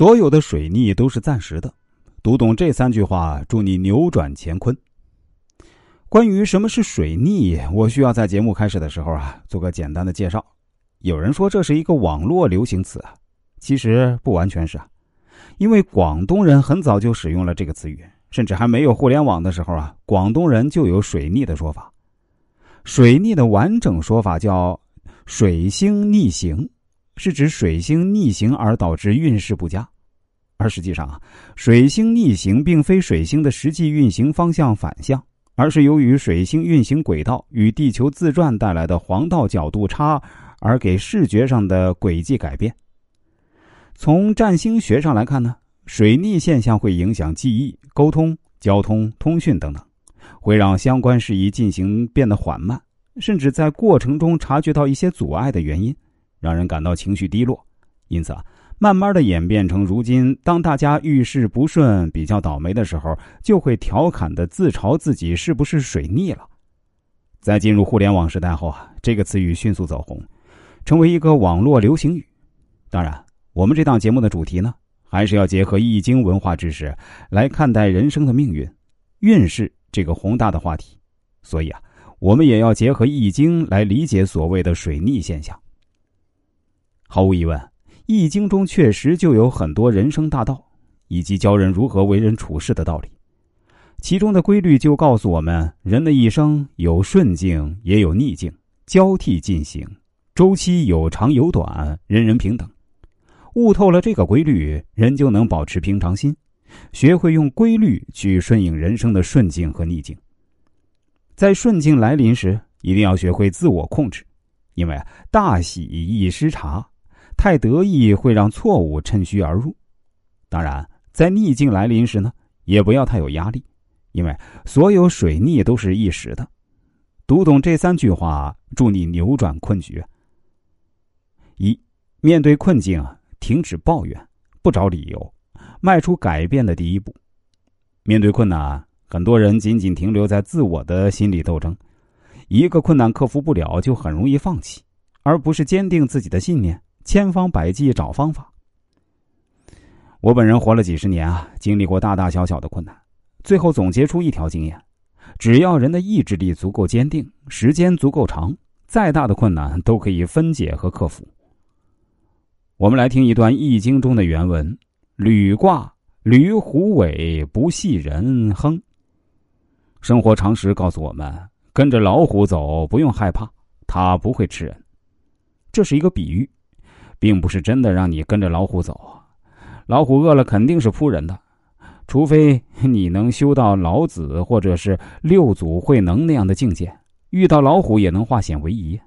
所有的水逆都是暂时的。读懂这三句话，祝你扭转乾坤。关于什么是水逆，我需要在节目开始的时候啊做个简单的介绍。有人说这是一个网络流行词，其实不完全是啊，因为广东人很早就使用了这个词语，甚至还没有互联网的时候啊，广东人就有水逆的说法。水逆的完整说法叫水星逆行，是指水星逆行而导致运势不佳。而实际上啊，水星逆行并非水星的实际运行方向反向。而是由于水星运行轨道与地球自转带来的黄道角度差，而给视觉上的轨迹改变。从占星学上来看呢，水逆现象会影响记忆、沟通、交通、通讯等等，会让相关事宜进行变得缓慢，甚至在过程中察觉到一些阻碍的原因，让人感到情绪低落。因此啊。慢慢的演变成如今，当大家遇事不顺、比较倒霉的时候，就会调侃的自嘲自己是不是水逆了。在进入互联网时代后啊，这个词语迅速走红，成为一个网络流行语。当然，我们这档节目的主题呢，还是要结合易经文化知识来看待人生的命运、运势这个宏大的话题。所以啊，我们也要结合易经来理解所谓的水逆现象。毫无疑问。易经中确实就有很多人生大道，以及教人如何为人处事的道理。其中的规律就告诉我们，人的一生有顺境也有逆境，交替进行，周期有长有短，人人平等。悟透了这个规律，人就能保持平常心，学会用规律去顺应人生的顺境和逆境。在顺境来临时，一定要学会自我控制，因为大喜易失察。太得意会让错误趁虚而入，当然，在逆境来临时呢，也不要太有压力，因为所有水逆都是一时的。读懂这三句话，助你扭转困局。一，面对困境，停止抱怨，不找理由，迈出改变的第一步。面对困难，很多人仅仅停留在自我的心理斗争，一个困难克服不了，就很容易放弃，而不是坚定自己的信念。千方百计找方法。我本人活了几十年啊，经历过大大小小的困难，最后总结出一条经验：只要人的意志力足够坚定，时间足够长，再大的困难都可以分解和克服。我们来听一段《易经》中的原文：“履卦，履虎尾，不系人亨。”生活常识告诉我们，跟着老虎走不用害怕，它不会吃人。这是一个比喻。并不是真的让你跟着老虎走，老虎饿了肯定是扑人的，除非你能修到老子或者是六祖慧能那样的境界，遇到老虎也能化险为夷。